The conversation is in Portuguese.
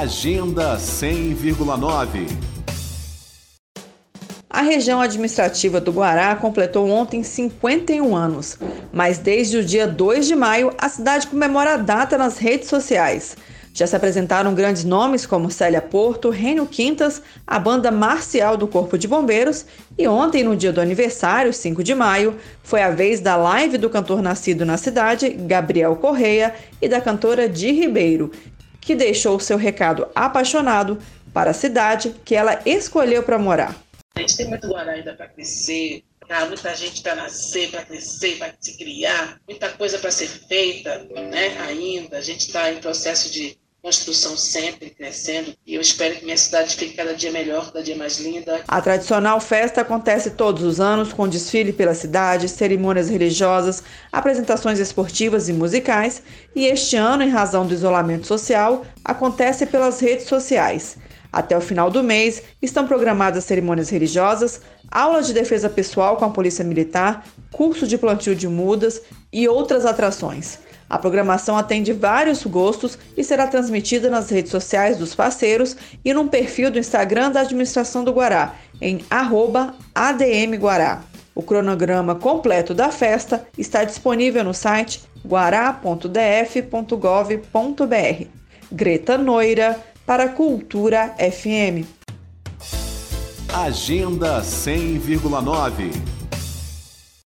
Agenda 100,9 a região administrativa do Guará completou ontem 51 anos, mas desde o dia 2 de maio a cidade comemora a data nas redes sociais. Já se apresentaram grandes nomes como Célia Porto, Reino Quintas, a banda marcial do Corpo de Bombeiros e ontem, no dia do aniversário, 5 de maio, foi a vez da live do cantor nascido na cidade, Gabriel Correia, e da cantora Di Ribeiro, que deixou seu recado apaixonado para a cidade que ela escolheu para morar. A gente tem muito Guará ainda para crescer, tá? muita gente para nascer, para crescer, para se criar, muita coisa para ser feita né? ainda. A gente está em processo de construção sempre crescendo e eu espero que minha cidade fique cada dia melhor, cada dia mais linda. A tradicional festa acontece todos os anos com desfile pela cidade, cerimônias religiosas, apresentações esportivas e musicais e este ano, em razão do isolamento social, acontece pelas redes sociais. Até o final do mês, estão programadas cerimônias religiosas, aulas de defesa pessoal com a Polícia Militar, curso de plantio de mudas e outras atrações. A programação atende vários gostos e será transmitida nas redes sociais dos parceiros e num perfil do Instagram da Administração do Guará, em ADMGuará. O cronograma completo da festa está disponível no site guará.df.gov.br. Greta Noira, para Cultura FM. Agenda 100,9